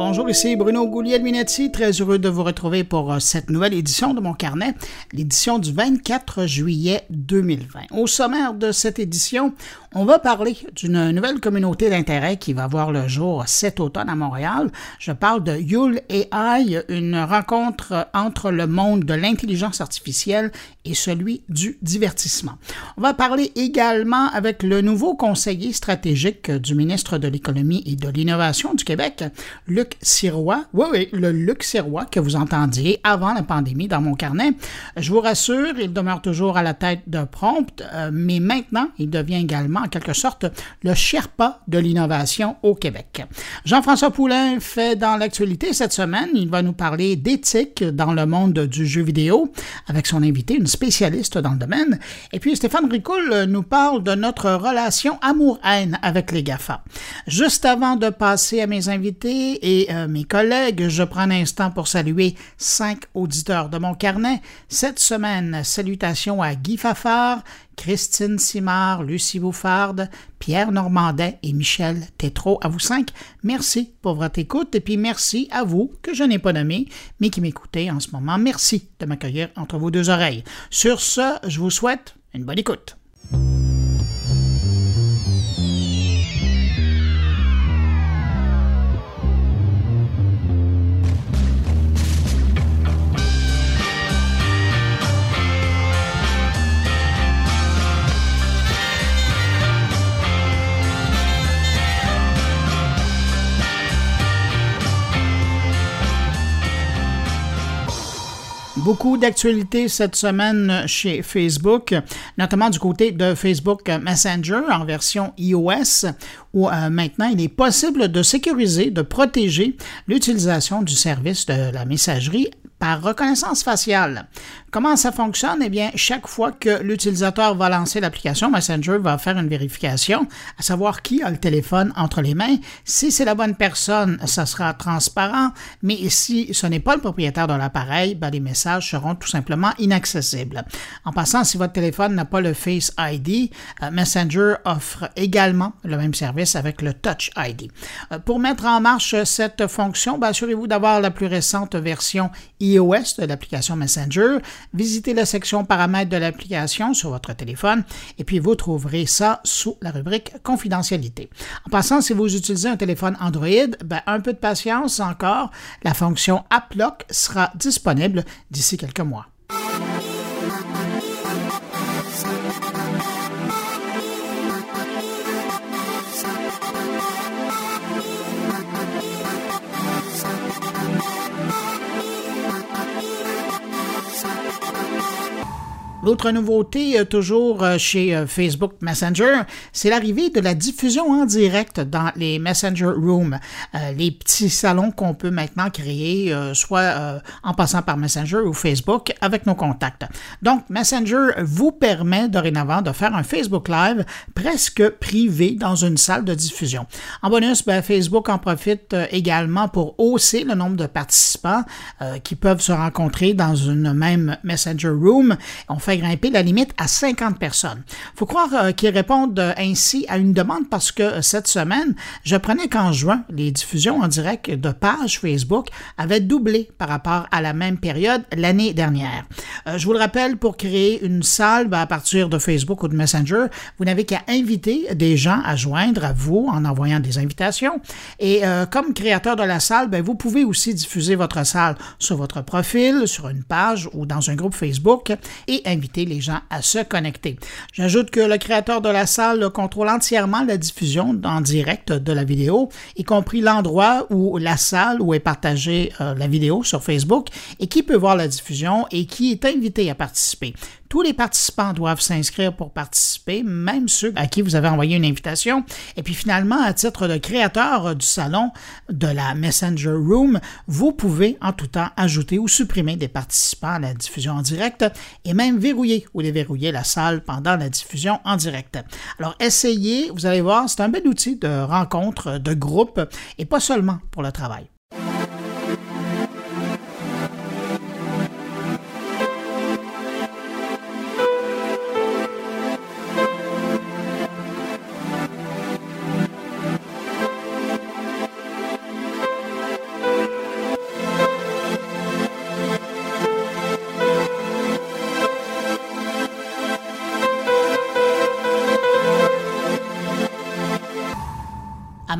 Bonjour, ici Bruno Gouliel-Minetti, très heureux de vous retrouver pour euh, cette nouvelle édition de mon carnet, l'édition du 24 juillet 2020. Au sommaire de cette édition, on va parler d'une nouvelle communauté d'intérêt qui va voir le jour cet automne à Montréal. Je parle de Yule AI, une rencontre entre le monde de l'intelligence artificielle et celui du divertissement. On va parler également avec le nouveau conseiller stratégique du ministre de l'Économie et de l'Innovation du Québec, Luc Sirois. Oui, oui, le Luc Sirois que vous entendiez avant la pandémie dans mon carnet. Je vous rassure, il demeure toujours à la tête de Prompt, euh, mais maintenant, il devient également en quelque sorte le Sherpa de l'innovation au Québec. Jean-François Poulain fait dans l'actualité cette semaine. Il va nous parler d'éthique dans le monde du jeu vidéo avec son invité, une spécialiste dans le domaine. Et puis Stéphane Ricoul nous parle de notre relation amour-haine avec les GAFA. Juste avant de passer à mes invités et euh, mes collègues, je prends un instant pour saluer cinq auditeurs de mon carnet. Cette semaine, salutations à Guy Fafard, Christine Simard, Lucie Bouffarde, Pierre Normandin et Michel Tétrault. À vous cinq, merci pour votre écoute et puis merci à vous que je n'ai pas nommé, mais qui m'écoutez en ce moment. Merci de m'accueillir entre vos deux oreilles. Sur ce, je vous souhaite une bonne écoute. Beaucoup d'actualités cette semaine chez Facebook, notamment du côté de Facebook Messenger en version iOS, où euh, maintenant il est possible de sécuriser, de protéger l'utilisation du service de la messagerie par reconnaissance faciale. Comment ça fonctionne? Eh bien, chaque fois que l'utilisateur va lancer l'application, Messenger va faire une vérification, à savoir qui a le téléphone entre les mains. Si c'est la bonne personne, ça sera transparent, mais si ce n'est pas le propriétaire de l'appareil, ben, les messages seront tout simplement inaccessibles. En passant, si votre téléphone n'a pas le Face ID, euh, Messenger offre également le même service avec le Touch ID. Euh, pour mettre en marche cette fonction, ben, assurez-vous d'avoir la plus récente version iOS de l'application Messenger visitez la section paramètres de l'application sur votre téléphone et puis vous trouverez ça sous la rubrique confidentialité. En passant, si vous utilisez un téléphone Android, ben, un peu de patience encore, la fonction App Lock sera disponible d'ici quelques mois. L'autre nouveauté, euh, toujours euh, chez euh, Facebook Messenger, c'est l'arrivée de la diffusion en direct dans les Messenger Rooms, les petits salons qu'on peut maintenant créer, soit en passant par Messenger ou Facebook, avec nos contacts. Donc, Messenger vous permet dorénavant de faire un Facebook Live presque privé dans une salle de diffusion. En bonus, ben, Facebook en profite également pour hausser le nombre de participants qui peuvent se rencontrer dans une même Messenger Room. Grimper la limite à 50 personnes. faut croire euh, qu'ils répondent euh, ainsi à une demande parce que euh, cette semaine, je prenais qu'en juin, les diffusions en direct de pages Facebook avaient doublé par rapport à la même période l'année dernière. je vous le rappelle, pour créer une salle ben, à partir de Facebook ou de Messenger, vous n'avez qu'à inviter des gens à joindre à vous en envoyant des invitations. Et comme créateur de la salle, ben, vous pouvez aussi diffuser votre salle sur votre profil, sur une page ou dans un groupe Facebook et les gens à se connecter. J'ajoute que le créateur de la salle contrôle entièrement la diffusion en direct de la vidéo, y compris l'endroit où la salle où est partagée euh, la vidéo sur Facebook et qui peut voir la diffusion et qui est invité à participer. Tous les participants doivent s'inscrire pour participer, même ceux à qui vous avez envoyé une invitation. Et puis finalement, à titre de créateur du salon de la Messenger Room, vous pouvez en tout temps ajouter ou supprimer des participants à la diffusion en direct et même verrouiller ou déverrouiller la salle pendant la diffusion en direct. Alors essayez, vous allez voir, c'est un bel outil de rencontre, de groupe et pas seulement pour le travail.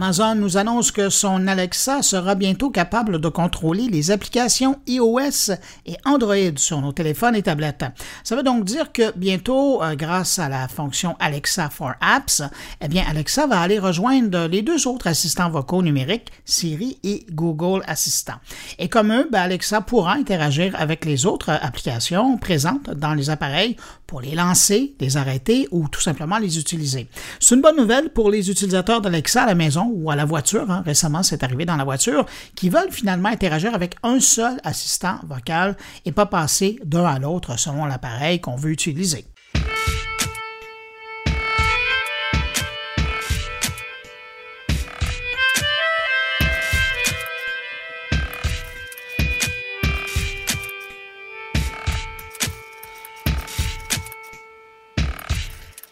Amazon nous annonce que son Alexa sera bientôt capable de contrôler les applications iOS et Android sur nos téléphones et tablettes. Ça veut donc dire que bientôt, euh, grâce à la fonction Alexa for Apps, eh bien Alexa va aller rejoindre les deux autres assistants vocaux numériques, Siri et Google Assistant. Et comme eux, ben, Alexa pourra interagir avec les autres applications présentes dans les appareils pour les lancer, les arrêter ou tout simplement les utiliser. C'est une bonne nouvelle pour les utilisateurs d'Alexa à la maison ou à la voiture. Hein. Récemment, c'est arrivé dans la voiture, qui veulent finalement interagir avec un seul assistant vocal et pas passer d'un à l'autre selon l'appareil qu'on veut utiliser.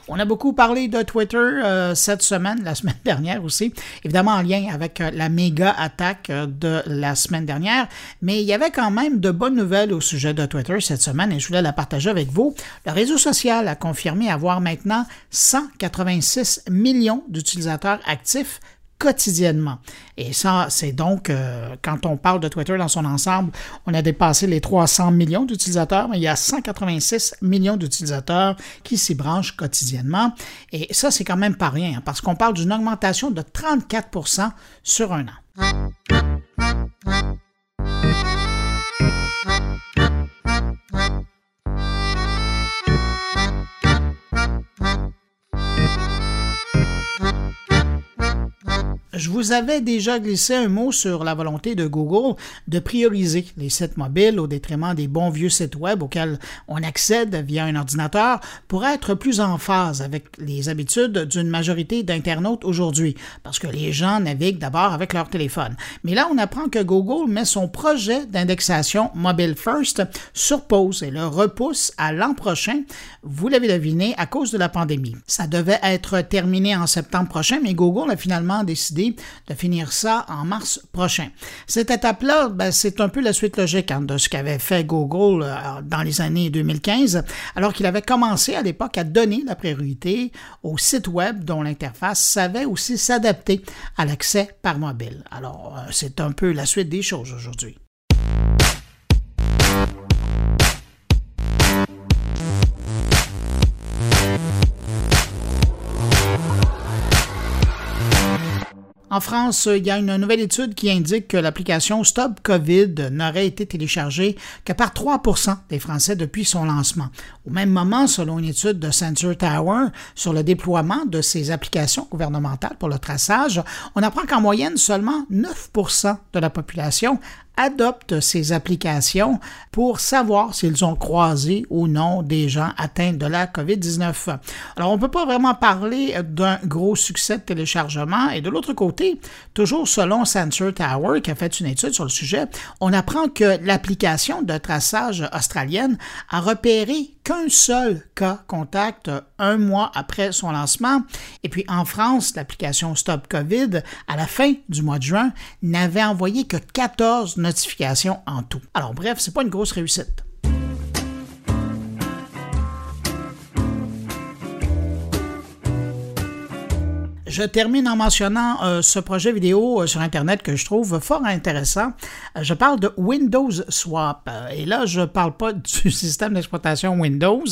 On a beaucoup parlé de Twitter euh, cette semaine, la semaine dernière aussi, évidemment en lien avec euh, la méga attaque euh, de la semaine dernière, mais il y avait quand même de bonnes nouvelles au sujet de Twitter cette semaine et je voulais la partager avec vous. Le réseau social a confirmé avoir maintenant 186 millions d'utilisateurs actifs quotidiennement. Et ça, c'est donc, euh, quand on parle de Twitter dans son ensemble, on a dépassé les 300 millions d'utilisateurs, mais il y a 186 millions d'utilisateurs qui s'y branchent quotidiennement. Et ça, c'est quand même pas rien, parce qu'on parle d'une augmentation de 34% sur un an. Je vous avais déjà glissé un mot sur la volonté de Google de prioriser les sites mobiles au détriment des bons vieux sites web auxquels on accède via un ordinateur pour être plus en phase avec les habitudes d'une majorité d'internautes aujourd'hui, parce que les gens naviguent d'abord avec leur téléphone. Mais là, on apprend que Google met son projet d'indexation Mobile First sur pause et le repousse à l'an prochain, vous l'avez deviné, à cause de la pandémie. Ça devait être terminé en septembre prochain, mais Google a finalement décidé de finir ça en mars prochain. Cette étape-là, ben, c'est un peu la suite logique hein, de ce qu'avait fait Google euh, dans les années 2015, alors qu'il avait commencé à l'époque à donner la priorité aux sites web dont l'interface savait aussi s'adapter à l'accès par mobile. Alors, euh, c'est un peu la suite des choses aujourd'hui. En France, il y a une nouvelle étude qui indique que l'application Stop COVID n'aurait été téléchargée que par 3% des Français depuis son lancement. Au même moment, selon une étude de Sensor Tower sur le déploiement de ces applications gouvernementales pour le traçage, on apprend qu'en moyenne, seulement 9% de la population adoptent ces applications pour savoir s'ils ont croisé ou non des gens atteints de la COVID-19. Alors, on ne peut pas vraiment parler d'un gros succès de téléchargement. Et de l'autre côté, toujours selon Sensor Tower, qui a fait une étude sur le sujet, on apprend que l'application de traçage australienne a repéré qu'un seul cas contact un mois après son lancement. Et puis en France, l'application Stop COVID, à la fin du mois de juin, n'avait envoyé que 14 notifications en tout. Alors bref, c'est pas une grosse réussite. Je termine en mentionnant euh, ce projet vidéo euh, sur Internet que je trouve fort intéressant. Euh, je parle de Windows Swap. Et là, je ne parle pas du système d'exploitation Windows.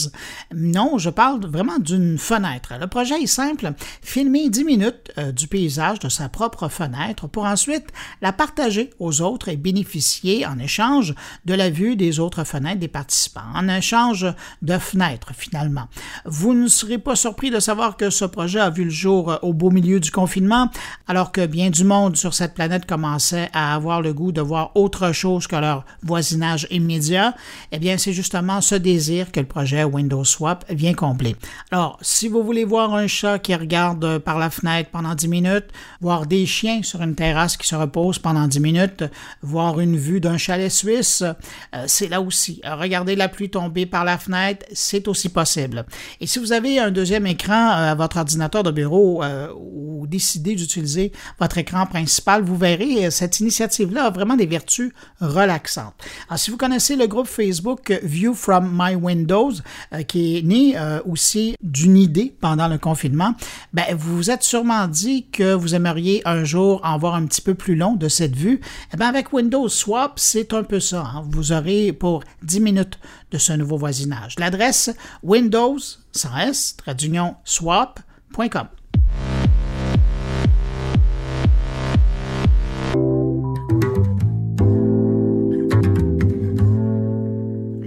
Non, je parle vraiment d'une fenêtre. Le projet est simple. Filmer 10 minutes du paysage de sa propre fenêtre pour ensuite la partager aux autres et bénéficier en échange de la vue des autres fenêtres des participants. En échange de fenêtres, finalement. Vous ne serez pas surpris de savoir que ce projet a vu le jour au beau milieu du confinement, alors que bien du monde sur cette planète commençait à avoir le goût de voir autre chose que leur voisinage immédiat, eh bien, c'est justement ce désir que le projet Windows Swap vient combler. Alors, si vous voulez voir un chat qui regarde par la fenêtre pendant 10 minutes, voir des chiens sur une terrasse qui se reposent pendant 10 minutes, voir une vue d'un chalet suisse, euh, c'est là aussi. Regarder la pluie tomber par la fenêtre, c'est aussi possible. Et si vous avez un deuxième écran euh, à votre ordinateur de bureau euh, ou décidez d'utiliser votre écran principal, vous verrez, cette initiative-là a vraiment des vertus relaxantes. Alors, si vous connaissez le groupe Facebook View from My Windows, qui est né aussi d'une idée pendant le confinement, ben, vous vous êtes sûrement dit que vous aimeriez un jour en voir un petit peu plus long de cette vue. Eh bien, avec Windows Swap, c'est un peu ça. Hein. Vous aurez pour 10 minutes de ce nouveau voisinage. L'adresse Windows, sans S, swap.com.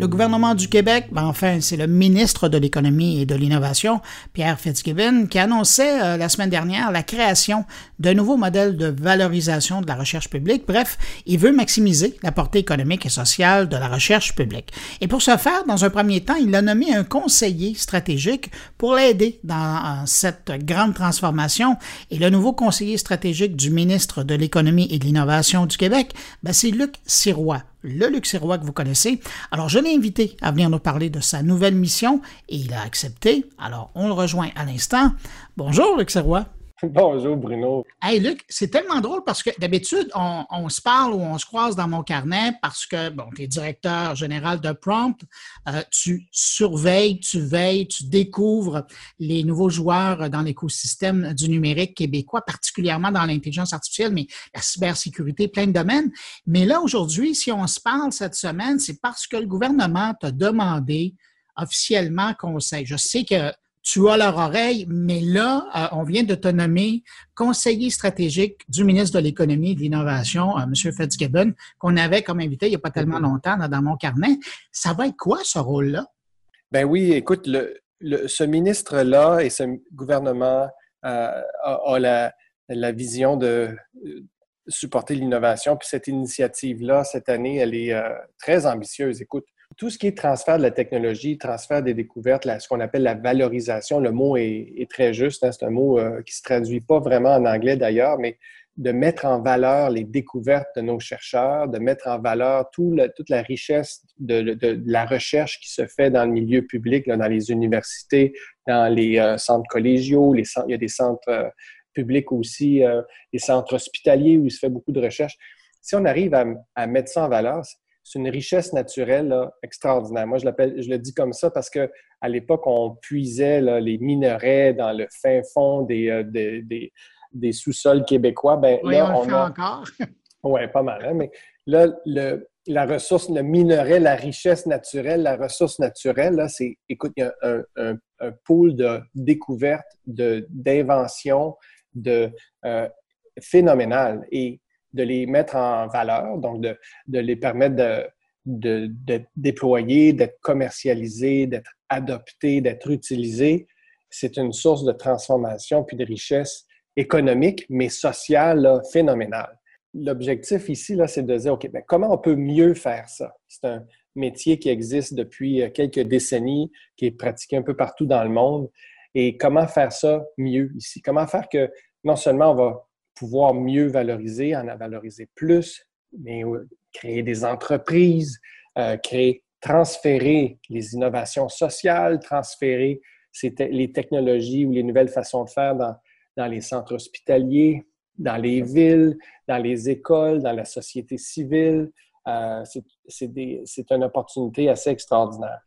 le gouvernement du Québec, ben enfin, c'est le ministre de l'Économie et de l'Innovation, Pierre Fitzgibbon, qui annonçait euh, la semaine dernière la création d'un nouveau modèle de valorisation de la recherche publique. Bref, il veut maximiser la portée économique et sociale de la recherche publique. Et pour ce faire, dans un premier temps, il a nommé un conseiller stratégique pour l'aider dans cette grande transformation. Et le nouveau conseiller stratégique du ministre de l'Économie et de l'Innovation du Québec, ben, c'est Luc Sirois le Luxérois que vous connaissez. Alors, je l'ai invité à venir nous parler de sa nouvelle mission et il a accepté. Alors, on le rejoint à l'instant. Bonjour, Luxérois. Bonjour Bruno. Hey Luc, c'est tellement drôle parce que d'habitude, on, se parle ou on se croise dans mon carnet parce que, bon, tu es directeur général de Prompt, euh, tu surveilles, tu veilles, tu découvres les nouveaux joueurs dans l'écosystème du numérique québécois, particulièrement dans l'intelligence artificielle, mais la cybersécurité, plein de domaines. Mais là, aujourd'hui, si on se parle cette semaine, c'est parce que le gouvernement t'a demandé officiellement conseil. Je sais que tu as leur oreille, mais là, euh, on vient de te nommer conseiller stratégique du ministre de l'Économie et de l'Innovation, euh, M. Fitzgibbon, qu'on avait comme invité il n'y a pas tellement longtemps dans, mon carnet. Ça va être quoi ce rôle-là? Ben oui, écoute, ce ministre-là et ce gouvernement euh, a, la, la, vision de supporter l'innovation. Puis cette initiative-là, cette année, elle est très ambitieuse. Écoute, tout ce qui est transfert de la technologie, transfert des découvertes, ce qu'on appelle la valorisation, le mot est, très juste. Hein, c'est un mot euh, qui se traduit pas vraiment en anglais d'ailleurs, mais de mettre en valeur les découvertes de nos chercheurs, de mettre en valeur toute la richesse de, la recherche qui se fait dans le milieu public, dans les universités, dans les euh, centres collégiaux, il y a des centres euh, publics aussi, les centres hospitaliers où il se fait beaucoup de recherche. Si on arrive à, à mettre ça en valeur, c'est une richesse naturelle extraordinaire. Moi, je, l'appelle, je le dis comme ça parce qu'à l'époque, on puisait les minerais dans le fin fond des, euh, des, sous-sols québécois. Ben, oui, on, le fait encore. oui, pas mal. Hein, mais là, le, la ressource, le minerai, la richesse naturelle, la ressource naturelle, c'est, écoute, il y a un, un, pool de découvertes, de, d'inventions, de, euh, phénoménal. Et de les mettre en valeur, donc de, les permettre de, d'être déployés, d'être commercialisés, d'être adoptés, d'être utilisés, c'est une source de transformation puis de richesse économique, mais sociale phénoménale. L'objectif ici, là, c'est de dire, OK, ben, comment on peut mieux faire ça? C'est un métier qui existe depuis euh, quelques décennies, qui est pratiqué un peu partout dans le monde. Et comment faire ça mieux ici? Comment faire que non seulement on va pouvoir mieux valoriser, en valoriser plus, mais créer des entreprises, euh, créer, transférer les innovations sociales, transférer les technologies ou les nouvelles façons de faire dans, dans les centres hospitaliers, dans les villes, dans les écoles, dans la société civile. Euh, c'est une opportunité assez extraordinaire.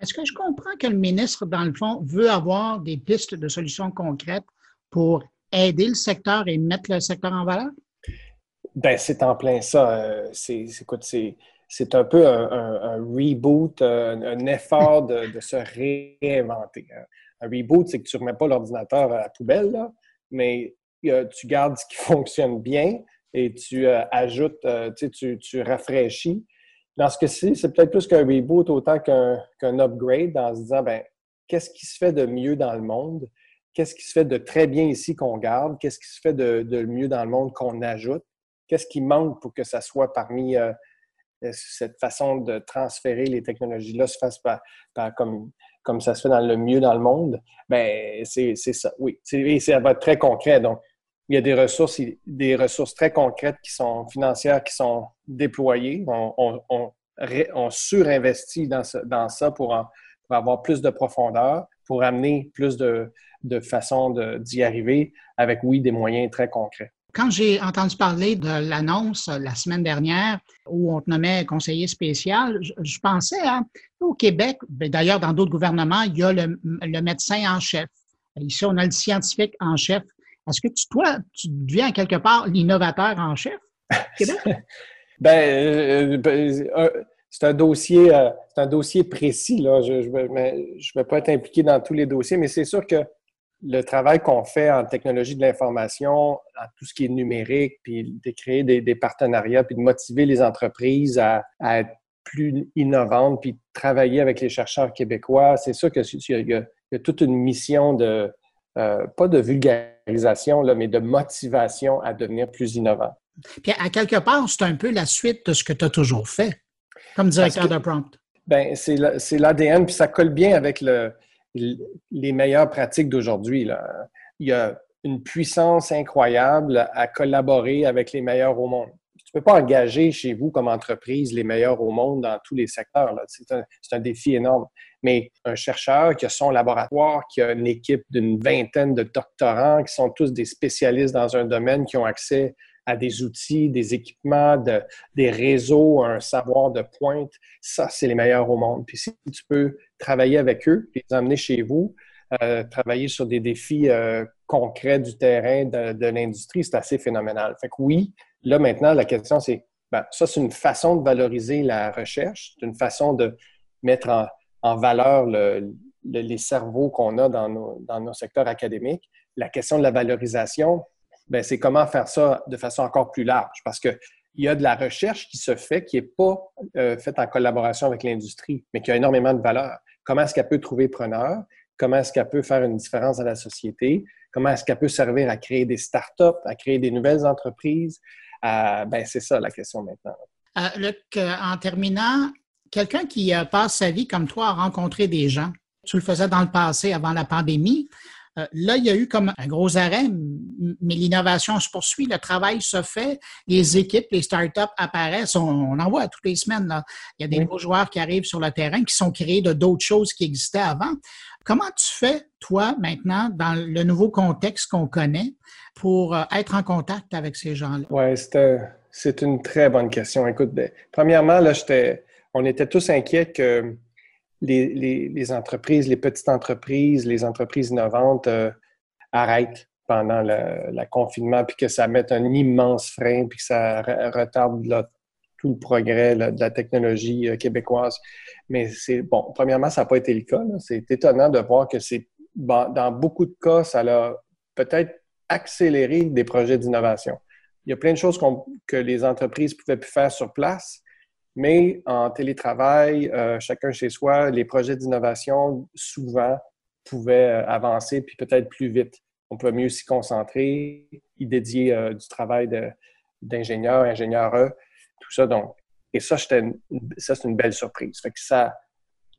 Est-ce que je comprends que le ministre, dans le fond, veut avoir des pistes de solutions concrètes pour aider le secteur et mettre le secteur en valeur? Ben, c'est en plein ça. Euh, c'est, c'est un peu un, reboot, un, effort de, se réinventer. Hein. Un reboot, c'est que tu ne remets pas l'ordinateur à la poubelle, mais tu gardes ce qui fonctionne bien et tu euh, ajoutes, euh, tu, tu, rafraîchis. Dans ce cas-ci, c'est peut-être plus qu'un reboot autant qu'un upgrade en se disant, ben, qu'est-ce qui se fait de mieux dans le monde? Qu'est-ce qui se fait de très bien ici qu'on garde, qu'est-ce qui se fait de, mieux dans le monde qu'on ajoute, qu'est-ce qui manque pour que ça soit parmi euh, euh, cette façon de transférer les technologies-là se fasse par, comme, comme ça se fait dans le mieux dans le monde, ben c'est ça, oui. Et ça va être très concret. Donc, il y a des ressources, des ressources très concrètes qui sont financières, qui sont déployées. On, surinvestit dans, ça pour avoir plus de profondeur pour amener plus de, de façons d'y arriver avec, oui, des moyens très concrets. Quand j'ai entendu parler de l'annonce la semaine dernière où on te nommait conseiller spécial, je, pensais à, au Québec, ben, d'ailleurs dans d'autres gouvernements, il y a le, médecin en chef. Ici, on a le scientifique en chef. Est-ce que tu, toi, tu deviens quelque part l'innovateur en chef? Québec? ben, euh, ben euh, c'est un dossier, euh, un dossier précis. Là. Je ne vais pas être impliqué dans tous les dossiers, mais c'est sûr que le travail qu'on fait en technologie de l'information, en tout ce qui est numérique, puis de créer des, partenariats, puis de motiver les entreprises à, être plus innovantes, puis de travailler avec les chercheurs québécois, c'est sûr qu'il y, y a toute une mission de, euh, pas de vulgarisation, là, mais de motivation à devenir plus innovant. Puis à quelque part, c'est un peu la suite de ce que tu as toujours fait comme directeur de prompt. Ben, c'est l'ADN, puis ça colle bien avec le, les meilleures pratiques d'aujourd'hui. Il y a une puissance incroyable à collaborer avec les meilleurs au monde. Tu ne peux pas engager chez vous comme entreprise les meilleurs au monde dans tous les secteurs. C'est un, un, défi énorme. Mais un chercheur qui a son laboratoire, qui a une équipe d'une vingtaine de doctorants qui sont tous des spécialistes dans un domaine, qui ont accès à des outils, des équipements, de, des réseaux, un savoir de pointe, ça, c'est les meilleurs au monde. Puis si tu peux travailler avec eux, les emmener chez vous, euh, travailler sur des défis euh, concrets du terrain, de, l'industrie, c'est assez phénoménal. Fait que oui, là maintenant, la question c'est, ben, ça c'est une façon de valoriser la recherche, c'est une façon de mettre en, valeur le, les cerveaux qu'on a dans nos, secteurs académiques. La question de la valorisation, c'est comment faire ça de façon encore plus large. Parce qu'il y a de la recherche qui se fait, qui n'est pas euh, faite en collaboration avec l'industrie, mais qui a énormément de valeur. Comment est-ce qu'elle peut trouver preneur? Comment est-ce qu'elle peut faire une différence dans la société? Comment est-ce qu'elle peut servir à créer des startups, à créer des nouvelles entreprises? ben, c'est ça la question maintenant. Euh, Luc, euh, en terminant, quelqu'un qui passe sa vie comme toi à rencontrer des gens, tu le faisais dans le passé avant la pandémie, euh, là, il y a eu comme un gros arrêt, mais l'innovation se poursuit, le travail se fait, les équipes, les startups apparaissent, on, en voit toutes les semaines. Là. Il y a des nouveaux joueurs qui arrivent sur le terrain qui sont créés de d'autres choses qui existaient avant. Comment tu fais, toi, maintenant, dans le nouveau contexte qu'on connaît, pour euh, être en contact avec ces gens-là? Oui, c'est une très bonne question. Écoute, ben, premièrement, là, on était tous inquiets que les, entreprises, les petites entreprises, les entreprises innovantes euh, arrêtent pendant le, confinement, puis que ça mette un immense frein, puis que ça retarde tout le progrès de la technologie euh, québécoise. Mais c'est bon, premièrement, ça n'a pas été le cas. C'est étonnant de voir que c'est dans beaucoup de cas, ça a peut-être accéléré des projets d'innovation. Il y a plein de choses que les entreprises pouvaient plus faire sur place, mais en télétravail, euh, chacun chez soi, les projets d'innovation, souvent, pouvaient euh, avancer puis peut-être plus vite. On peut mieux s'y concentrer, y dédier euh, du travail d'ingénieur, ingénieur, tout ça. Donc, et ça, ça c'est une belle surprise. Ça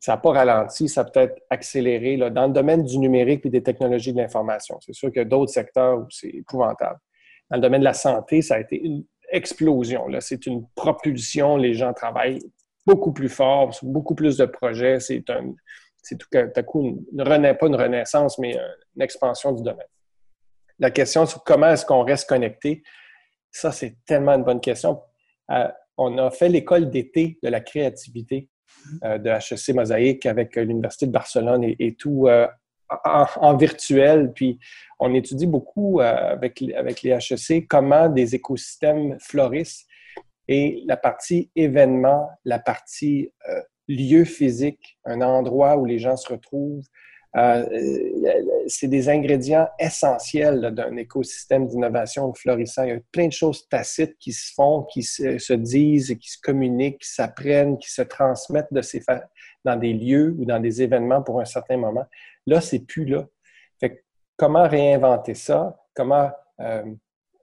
n'a pas ralenti, ça a peut-être accéléré dans le domaine du numérique et des technologies de l'information. C'est sûr qu'il y a d'autres secteurs où c'est épouvantable. Dans le domaine de la santé, ça a été explosion. C'est une propulsion. Les gens travaillent beaucoup plus fort, beaucoup plus de projets. C'est un, c'est tout à coup une, pas une renaissance, mais une expansion du domaine. La question sur comment est-ce qu'on reste connecté, ça, c'est tellement une bonne question. Euh, on a fait l'école d'été de la créativité euh, de HEC Mosaïque avec l'Université de Barcelone et, tout euh, en, virtuel, puis on étudie beaucoup euh, avec, avec les HEC comment des écosystèmes florissent et la partie événement, la partie euh, lieu physique, un endroit où les gens se retrouvent, euh, c'est des ingrédients essentiels d'un écosystème d'innovation florissant. Il y a plein de choses tacites qui se font, qui se, disent, qui se communiquent, qui s'apprennent, qui se transmettent de ces dans des lieux ou dans des événements pour un certain moment. Là, c'est plus là. Fait comment réinventer ça? Comment euh,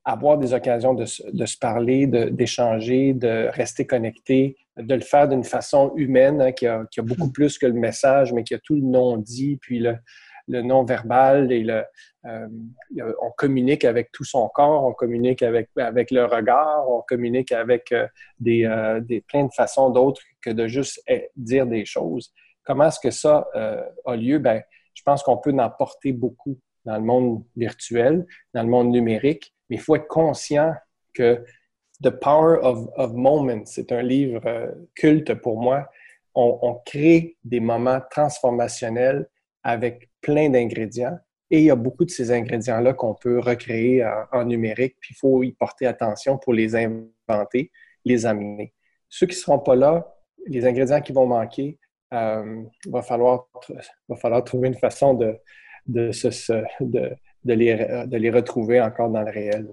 avoir des occasions de, se parler, d'échanger, de, rester connecté, de le faire d'une façon humaine, hein, qui, a, beaucoup plus que le message, mais qui a tout le non-dit, puis le, non-verbal et le, euh, on communique avec tout son corps, on communique avec, avec le regard, on communique avec euh, des, des, plein de façons d'autres que de juste eh, dire des choses. Comment est-ce que ça a lieu? Ben, je pense qu'on peut en porter beaucoup dans le monde virtuel, dans le monde numérique, mais il faut être conscient que The Power of, Moments, c'est un livre euh, culte pour moi. On, on, crée des moments transformationnels avec plein d'ingrédients et il y a beaucoup de ces ingrédients-là qu'on peut recréer en, numérique, puis il faut y porter attention pour les inventer, les amener. Ceux qui ne seront pas là, les ingrédients qui vont manquer, il euh, va, falloir, va falloir trouver une façon de, de, les, de les retrouver encore dans le réel.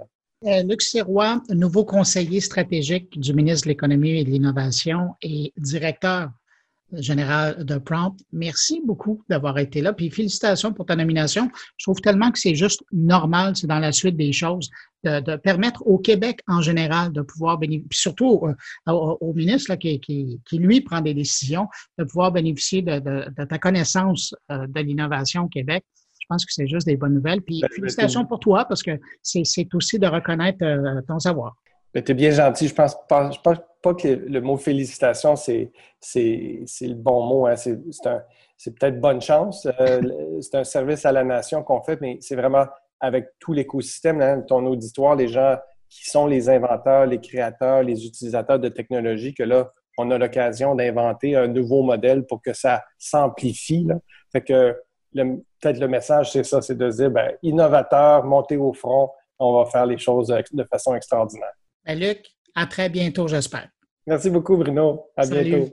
Euh, Luc Sirois, nouveau conseiller stratégique du ministre de l'Économie et de l'Innovation et directeur général de Prompt. Merci beaucoup d'avoir été là. Puis félicitations pour ta nomination. Je trouve tellement que c'est juste normal, c'est dans la suite des choses, de, permettre au Québec en général de pouvoir bénéficier, puis surtout euh, au, ministre qui, qui, lui prend des décisions, de pouvoir bénéficier de, de ta connaissance euh, de l'innovation au Québec. Je pense que c'est juste des bonnes nouvelles. Puis ben, félicitations pour toi parce que c'est aussi de reconnaître euh, ton savoir. Ben, tu es bien gentil. Je pense, pense pas que le mot félicitation, c'est le bon mot. Hein. C'est peut-être bonne chance. Euh, c'est un service à la nation qu'on fait, mais c'est vraiment avec tout l'écosystème, hein, ton auditoire, les gens qui sont les inventeurs, les créateurs, les utilisateurs de technologie, que là, on a l'occasion d'inventer un nouveau modèle pour que ça s'amplifie. Fait que peut-être le message, c'est ça, c'est de dire, ben, innovateur, monter au front, on va faire les choses de façon extraordinaire. Ben, Luc, à très bientôt, j'espère. Merci beaucoup, Bruno. À bientôt.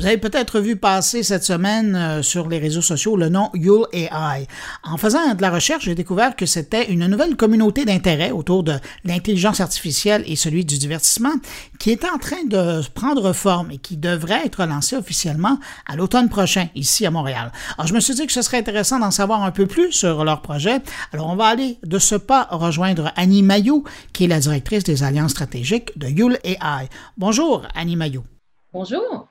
Vous avez peut-être vu passer cette semaine euh, sur les réseaux sociaux le nom Yule AI. En faisant de la recherche, j'ai découvert que c'était une nouvelle communauté d'intérêt autour de l'intelligence artificielle et celui du divertissement qui est en train de prendre forme et qui devrait être lancée officiellement à l'automne prochain ici à Montréal. Alors je me suis dit que ce serait intéressant d'en savoir un peu plus sur leur projet. Alors on va aller de ce pas rejoindre Annie Mayou qui est la directrice des alliances stratégiques de Yule AI. Bonjour Annie Mayou. Bonjour.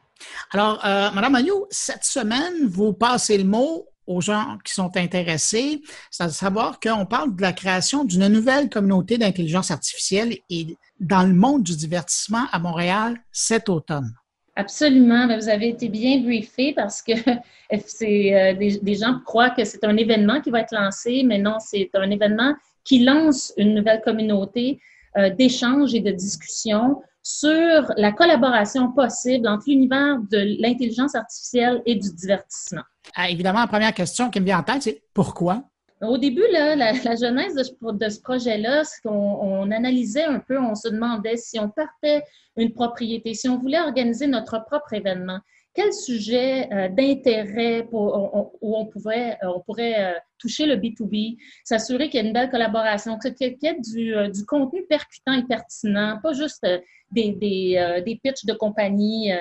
Alors, euh, Madame Agnew, cette semaine, vous passez le mot aux gens qui sont intéressés, c'est à savoir qu'on parle de la création d'une nouvelle communauté d'intelligence artificielle et dans le monde du divertissement à Montréal cet automne. Absolument. Ben, vous avez été bien briefé parce que c'est, euh, des, gens croient que c'est un événement qui va être lancé, mais non, c'est un événement qui lance une nouvelle communauté euh, d'échanges et de discussions sur la collaboration possible entre l'univers de l'intelligence artificielle et du divertissement. Ah, évidemment, la première question qui me vient en tête, c'est pourquoi? Au début, là, la, genèse de, ce projet-là, c'est qu'on on analysait un peu, on se demandait si on partait une propriété, si on voulait organiser notre propre événement, quel sujet euh, d'intérêt où on, euh, on pourrait euh, toucher le B2B, s'assurer qu'il y ait une belle collaboration, qu'il y ait du, contenu percutant et pertinent, pas juste des, des, pitchs de compagnie.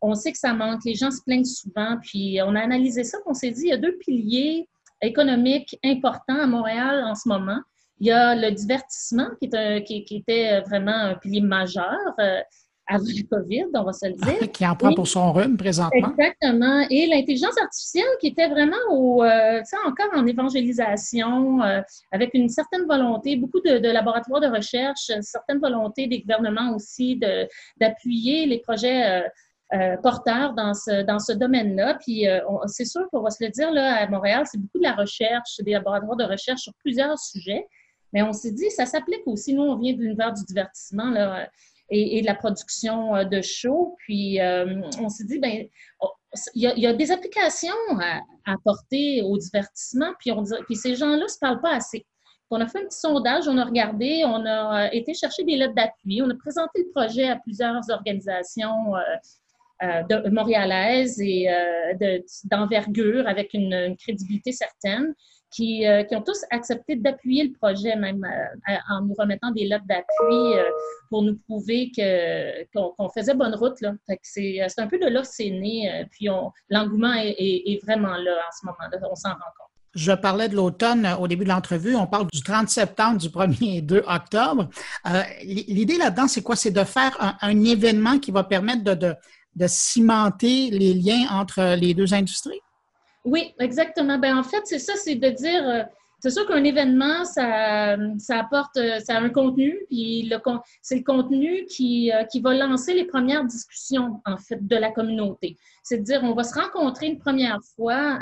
on sait que ça manque, les gens se plaignent souvent, puis on a analysé ça, on s'est dit, il y a deux piliers économiques importants à Montréal en ce moment. Il y a le divertissement qui était vraiment un pilier majeur avant le COVID, on va se le dire. qui en prend pour son rhume présentement. Exactement. Et l'intelligence artificielle qui était vraiment au, euh, encore en évangélisation, euh, avec une certaine volonté, beaucoup de, laboratoires de recherche, une certaine volonté des gouvernements aussi d'appuyer les projets euh, porteurs dans ce, dans ce domaine-là. Puis c'est sûr qu'on va se le dire, là, à Montréal, c'est beaucoup de la recherche, des laboratoires de recherche sur plusieurs sujets. Mais on s'est dit, ça s'applique aussi. Nous, on vient de l'univers du divertissement. Là, et, de la production euh, de shows. Puis euh, on s'est dit, ben, il y, a, des applications à, apporter au divertissement, puis ces gens-là ne se parlent pas assez. On a fait un petit sondage, on a regardé, on a euh, été chercher des lettres d'appui, on a présenté le projet à plusieurs organisations de, montréalaises et d'envergure avec une, crédibilité certaine. Euh, qui, ont tous accepté d'appuyer le projet, même euh, en nous remettant des lettres d'appui euh, pour nous prouver qu'on faisait bonne route. C'est un peu de là que c'est né, puis l'engouement est, vraiment là en ce moment-là, on s'en rend compte. Je parlais de l'automne au début de l'entrevue. On parle du 30 septembre, du 1er et 2 octobre. L'idée là-dedans, c'est quoi? C'est de faire un, événement qui va permettre de cimenter les liens entre les deux industries? Oui, exactement. Ben, en fait, c'est ça, c'est de dire, euh, c'est sûr qu'un événement, ça, ça apporte, ça a un contenu, puis c'est le contenu qui, qui va lancer les premières discussions, en fait, de la communauté. C'est à dire, on va se rencontrer une première fois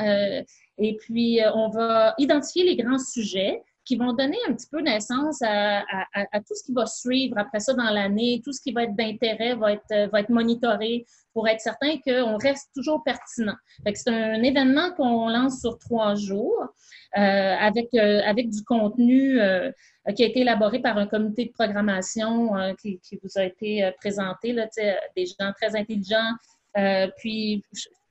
et puis on va identifier les grands sujets qui vont donner un petit peu naissance à, tout ce qui va suivre après ça dans l'année, tout ce qui va être d'intérêt va être, va être monitoré pour être certain qu'on reste toujours pertinent. C'est un événement qu'on lance sur trois jours euh, avec, euh, avec du contenu euh, qui a été élaboré par un comité de programmation qui, vous a été présenté, là, des gens très intelligents. puis,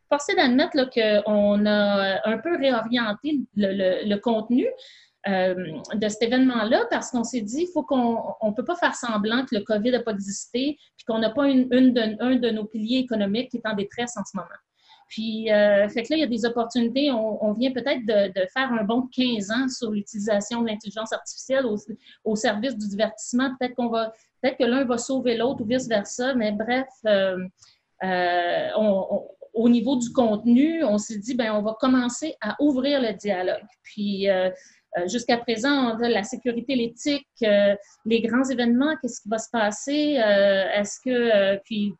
forcé d'admettre qu'on a un peu réorienté le, le contenu euh, de cet événement-là parce qu'on s'est dit, faut qu'on ne peut pas faire semblant que le COVID n'a pas existé puis qu'on n'a pas une, de, un de nos piliers économiques qui est en détresse en ce moment. Puis, euh, fait que là, il y a des opportunités. On, vient peut-être de, faire un bon 15 ans sur l'utilisation de l'intelligence artificielle au, service du divertissement. Peut-être qu'on va, peut-être que l'un va sauver l'autre ou vice-versa. Mais bref, euh, au niveau du contenu, on s'est dit, ben, on va commencer à ouvrir le dialogue. Puis, euh, jusqu'à présent, la sécurité, l'éthique, euh, les grands événements, qu'est-ce qui va se passer? Euh, est-ce que, puis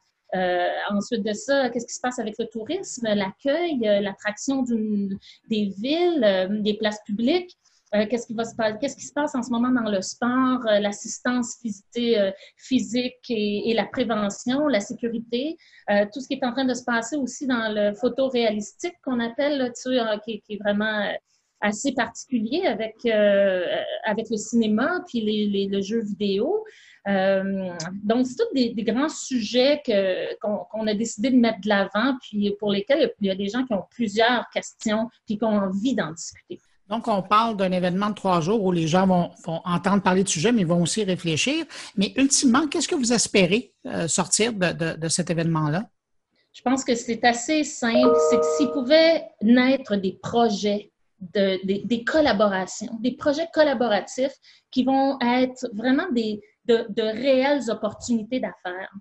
ensuite de ça, qu'est-ce qui se passe avec le tourisme, l'accueil, l'attraction des villes, des places publiques? qu'est-ce qui va se qui se passe en ce moment dans le sport, l'assistance physique et, la prévention, la sécurité, tout ce qui est en train de se passer aussi dans le photoréalistique qu'on appelle, tu sais, qui, qui, est vraiment assez particulier avec, euh, avec le cinéma puis les, les, le jeu vidéo. Euh, donc, c'est tous des, grands sujets qu'on, a décidé de mettre de l'avant, puis pour lesquels il y a des gens qui ont plusieurs questions, puis qui ont envie d'en discuter. Donc, on parle d'un événement de trois jours où les gens vont, vont, entendre parler du sujet, mais vont aussi réfléchir. Mais ultimement, qu'est-ce que vous espérez euh, sortir de, de, de cet événement-là? Je pense que c'est assez simple. C'est que s'il pouvait naître des projets des collaborations, des projets collaboratifs qui vont être vraiment des, de, réelles opportunités d'affaires.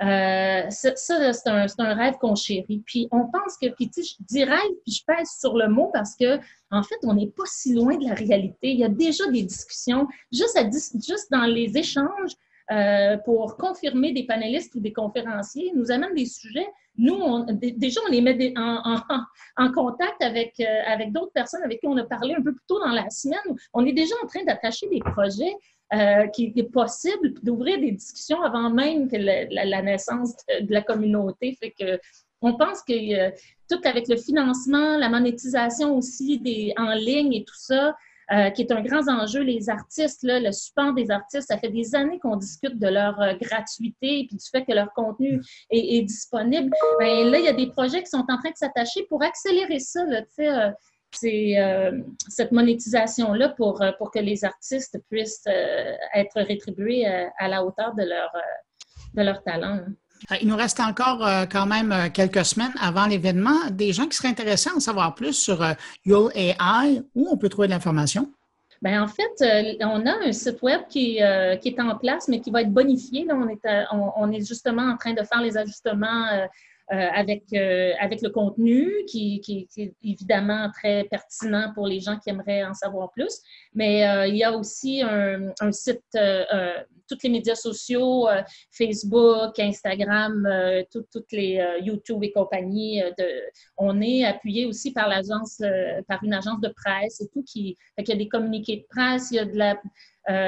Euh, ça, c'est un, un, rêve qu'on chérit. Puis on pense que, puis tu je dis rêve, puis je pèse sur le mot parce que, en fait, on n'est pas si loin de la réalité. Il y a déjà des discussions, juste, juste dans les échanges, euh, pour confirmer des panélistes ou des conférenciers, nous amènent des sujets. Nous, on, déjà, on les met en, contact avec, euh, avec d'autres personnes avec qui on a parlé un peu plus tôt dans la semaine. On est déjà en train d'attacher des projets euh, qui est possible d'ouvrir des discussions avant même que la, naissance de, la communauté. Fait que on pense que tout avec le financement, la monétisation aussi des, en ligne et tout ça, euh, qui est un grand enjeu. Les artistes, le support des artistes, ça fait des années qu'on discute de leur euh, gratuité et du fait que leur contenu est, disponible. Bien, là, il y a des projets qui sont en train de s'attacher pour accélérer ça, euh, cette monétisation-là pour, pour que les artistes puissent être rétribués à la hauteur de leur, de leur talent. Hein. Euh, il nous reste encore euh, quand même euh, quelques semaines avant l'événement. Des gens qui seraient intéressés à en savoir plus sur Yule AI, où on peut trouver de l'information? Bien, en fait, on a un site web qui, est en place, mais qui va être bonifié. on, est, on, est justement en train de faire les ajustements avec, avec le contenu, qui, est évidemment très pertinent pour les gens qui aimeraient en savoir plus. Mais il y a aussi un, site tous les médias sociaux, euh, Facebook, Instagram, euh, toutes les euh, YouTube et compagnie. On est appuyé aussi par l'agence, par une agence de presse et tout qui, il y a des communiqués de presse, il y a de la,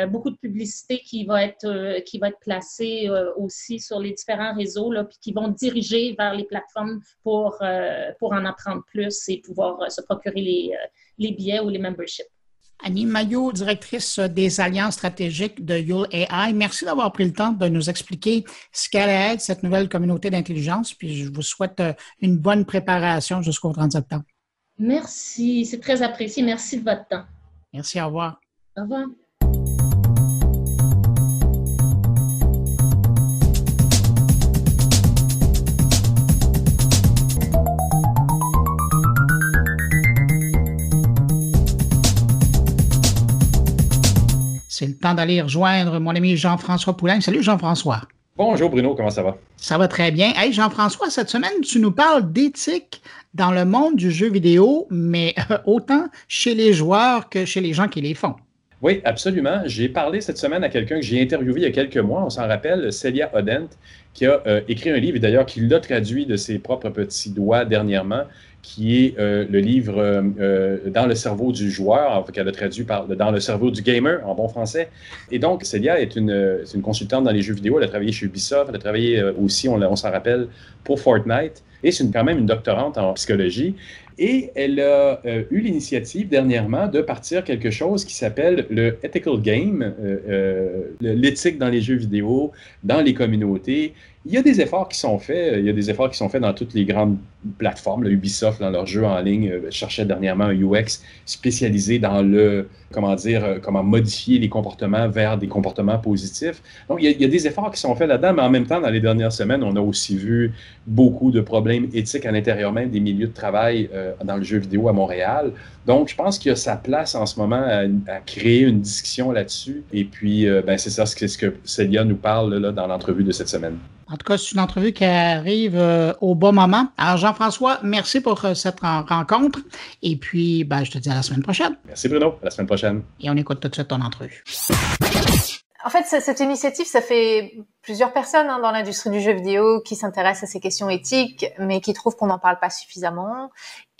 beaucoup de publicité qui va être qui va être placée aussi sur les différents réseaux là, puis qui vont diriger vers les plateformes pour pour en apprendre plus et pouvoir se procurer les, les billets ou les memberships. Annie Maillot, directrice des alliances stratégiques de Yule AI, merci d'avoir pris le temps de nous expliquer ce qu'elle être cette nouvelle communauté d'intelligence. Puis je vous souhaite euh, une bonne préparation jusqu'au 30 septembre. Merci, c'est très apprécié. Merci de votre temps. Merci, au revoir. Au revoir. C'est le temps d'aller rejoindre mon ami Jean-François Poulain. Salut Jean-François. Bonjour Bruno, comment ça va? Ça va très bien. Hey Jean-François, cette semaine, tu nous parles d'éthique dans le monde du jeu vidéo, mais autant chez les joueurs que chez les gens qui les font. Oui, absolument. J'ai parlé cette semaine à quelqu'un que j'ai interviewé il y a quelques mois, on s'en rappelle, Celia Odent, qui a euh, écrit un livre, d'ailleurs, qui l'a traduit de ses propres petits doigts dernièrement, qui est euh, le livre euh, Dans le cerveau du joueur, qu'elle a traduit par Dans le cerveau du gamer en bon français. Et donc, Celia est une, une consultante dans les jeux vidéo. Elle a travaillé chez Ubisoft, elle a travaillé aussi, on, on s'en rappelle, pour Fortnite. Et c'est quand même une doctorante en psychologie. Et elle a euh, eu l'initiative dernièrement de partir quelque chose qui s'appelle le Ethical Game, euh, euh, l'éthique dans les jeux vidéo, dans les communautés. Il y a des efforts qui sont faits. Il y a des efforts qui sont faits dans toutes les grandes plateformes. Ubisoft, dans leurs jeux en ligne, cherchait dernièrement un UX spécialisé dans le, comment dire, comment modifier les comportements vers des comportements positifs. Donc, il y a, des efforts qui sont faits là-dedans, mais en même temps, dans les dernières semaines, on a aussi vu beaucoup de problèmes éthiques à l'intérieur même des milieux de travail dans le jeu vidéo à Montréal. Donc, je pense qu'il y a sa place en ce moment à, créer une discussion là-dessus. Et puis, euh, ben, c'est ça ce que, ce que Célia nous parle là, dans l'entrevue de cette semaine. En tout cas, c'est une entrevue qui arrive euh, au bon moment. Alors, Jean-François, merci pour euh, cette rencontre. Et puis, ben, je te dis à la semaine prochaine. Merci, Bruno. À la semaine prochaine. Et on écoute tout de suite ton entrevue. En fait, cette initiative, ça fait plusieurs personnes hein, dans l'industrie du jeu vidéo qui s'intéressent à ces questions éthiques, mais qui trouvent qu'on n'en parle pas suffisamment.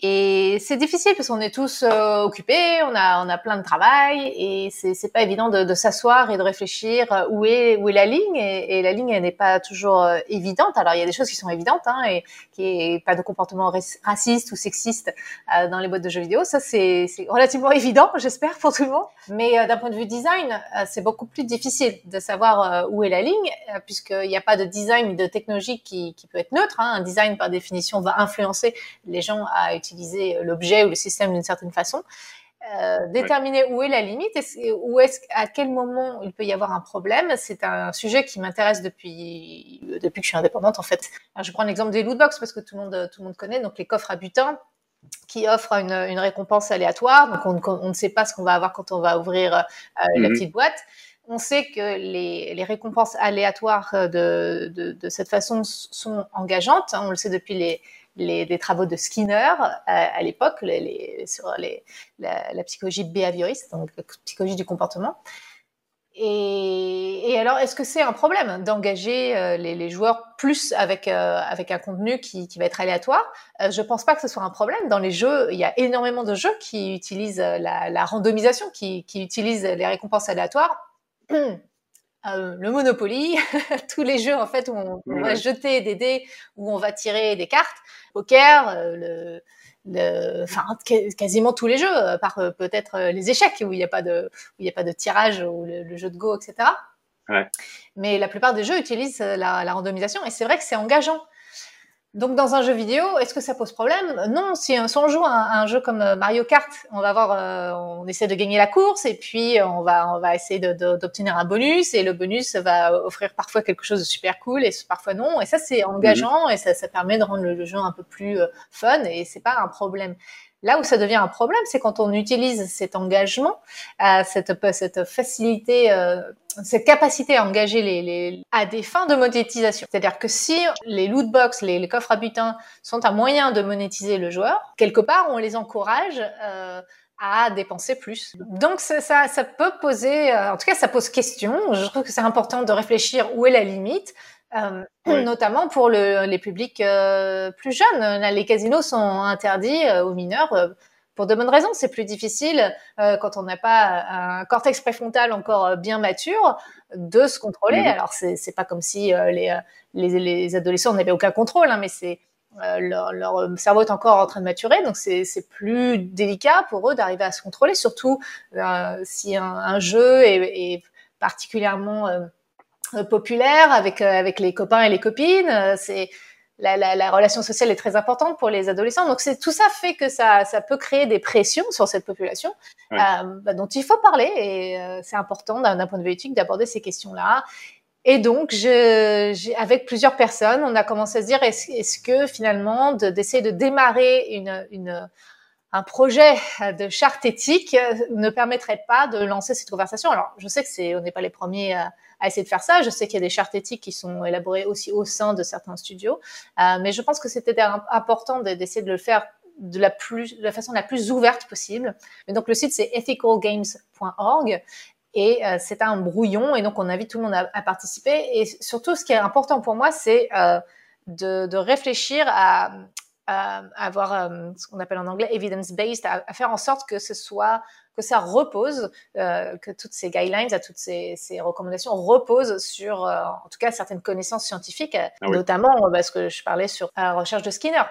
Et c'est difficile parce qu'on est tous euh, occupés, on a on a plein de travail et c'est c'est pas évident de, de s'asseoir et de réfléchir euh, où est où est la ligne et, et la ligne n'est pas toujours euh, évidente. Alors il y a des choses qui sont évidentes hein, et qui est pas de comportement raciste ou sexiste dans les boîtes de jeux vidéo, ça c'est c'est relativement évident, j'espère pour tout le monde. Mais d'un point de vue design, c'est beaucoup plus difficile de savoir où est la ligne puisqu'il n'y a pas de design de technologie qui qui peut être neutre. Hein. Un design par définition va influencer les gens à utiliser utiliser l'objet ou le système d'une certaine façon. Euh, déterminer où est la limite et où est-ce à quel moment il peut y avoir un problème c'est un sujet qui m'intéresse depuis depuis que je suis indépendante en fait Alors, je prends l'exemple des lootbox parce que tout le monde tout le monde connaît donc les coffres à butin qui offrent une, une récompense aléatoire donc on, on, ne sait pas ce qu'on va avoir quand on va ouvrir euh, la mhm. petite boîte on sait que les, les récompenses aléatoires de, de, de, cette façon sont engageantes. On le sait depuis les, les, travaux de Skinner euh, à l'époque sur les, la, psychologie behavioriste, donc la psychologie du comportement. Et, alors, est-ce que c'est un problème d'engager euh, les, joueurs plus avec euh, avec un contenu qui, va être aléatoire? Je pense pas que ce soit un problème. Dans les jeux, il y a énormément de jeux qui utilisent la, randomisation, qui, qui utilisent les récompenses aléatoires. Euh, le Monopoly, tous les jeux en fait où on, va jeter des dés, où on va tirer des cartes, poker, euh, le, le, enfin quasiment tous les jeux, à part euh, peut-être les échecs où il n'y a pas de, où il y a pas de tirage ou le, jeu de go, etc. Ouais. Mais la plupart des jeux utilisent la, la randomisation et c'est vrai que c'est engageant. Donc dans un jeu vidéo, est-ce que ça pose problème? Non, si, on joue un, un, jeu comme euh, Mario Kart, on va voir, euh, on essaie de gagner la course et puis on va on va essayer d'obtenir un bonus et le bonus va offrir parfois quelque chose de super cool et parfois non. Et ça c'est engageant et ça, ça permet de rendre le, jeu un peu plus euh, fun et c'est pas un problème. Là où ça devient un problème, c'est quand on utilise cet engagement, euh, cette, facilité, euh, cette capacité à engager les, les, à des fins de monétisation. C'est-à-dire que si les loot box, les, les, coffres à butin sont un moyen de monétiser le joueur, quelque part on les encourage euh, à dépenser plus. Donc ça, ça, ça peut poser, euh, en tout cas ça pose question. Je trouve que c'est important de réfléchir où est la limite. Euh, notamment pour le, les publics euh, plus jeunes. Les casinos sont interdits euh, aux mineurs pour de bonnes raisons. C'est plus difficile quand on n'a pas un cortex préfrontal encore bien mature de se contrôler. Alors c'est pas comme si les, les, les adolescents n'avaient aucun contrôle, hein, mais c'est leur, leur, cerveau est encore en train de maturer, donc c'est plus délicat pour eux d'arriver à se contrôler, surtout si un, un, jeu est, est particulièrement populaire avec euh, avec les copains et les copines. Euh, c'est la, la, la, relation sociale est très importante pour les adolescents. Donc c'est tout ça fait que ça, ça peut créer des pressions sur cette population euh, bah, dont il faut parler et c'est important d'un point de vue éthique d'aborder ces questions-là. Et donc, je, avec plusieurs personnes, on a commencé à se dire est-ce est que finalement d'essayer de, démarrer une, une un projet de charte éthique ne permettrait pas de lancer cette conversation? Alors, je sais que c'est, on n'est pas les premiers à, essayer de faire ça. Je sais qu'il y a des chartes éthiques qui sont élaborées aussi au sein de certains studios, euh, mais je pense que c'était important d'essayer de le faire de la plus, de la façon la plus ouverte possible. Mais donc le site c'est ethicalgames.org et euh, c'est un brouillon et donc on invite tout le monde à, participer. Et surtout, ce qui est important pour moi, c'est euh, de, de, réfléchir à, à avoir euh, ce qu'on appelle en anglais evidence-based, à, faire en sorte que ce soit que ça repose, euh, que toutes ces guidelines, à toutes ces, ces recommandations reposent sur, euh, en tout cas, certaines connaissances scientifiques, ah notamment parce que je parlais sur la recherche de Skinner.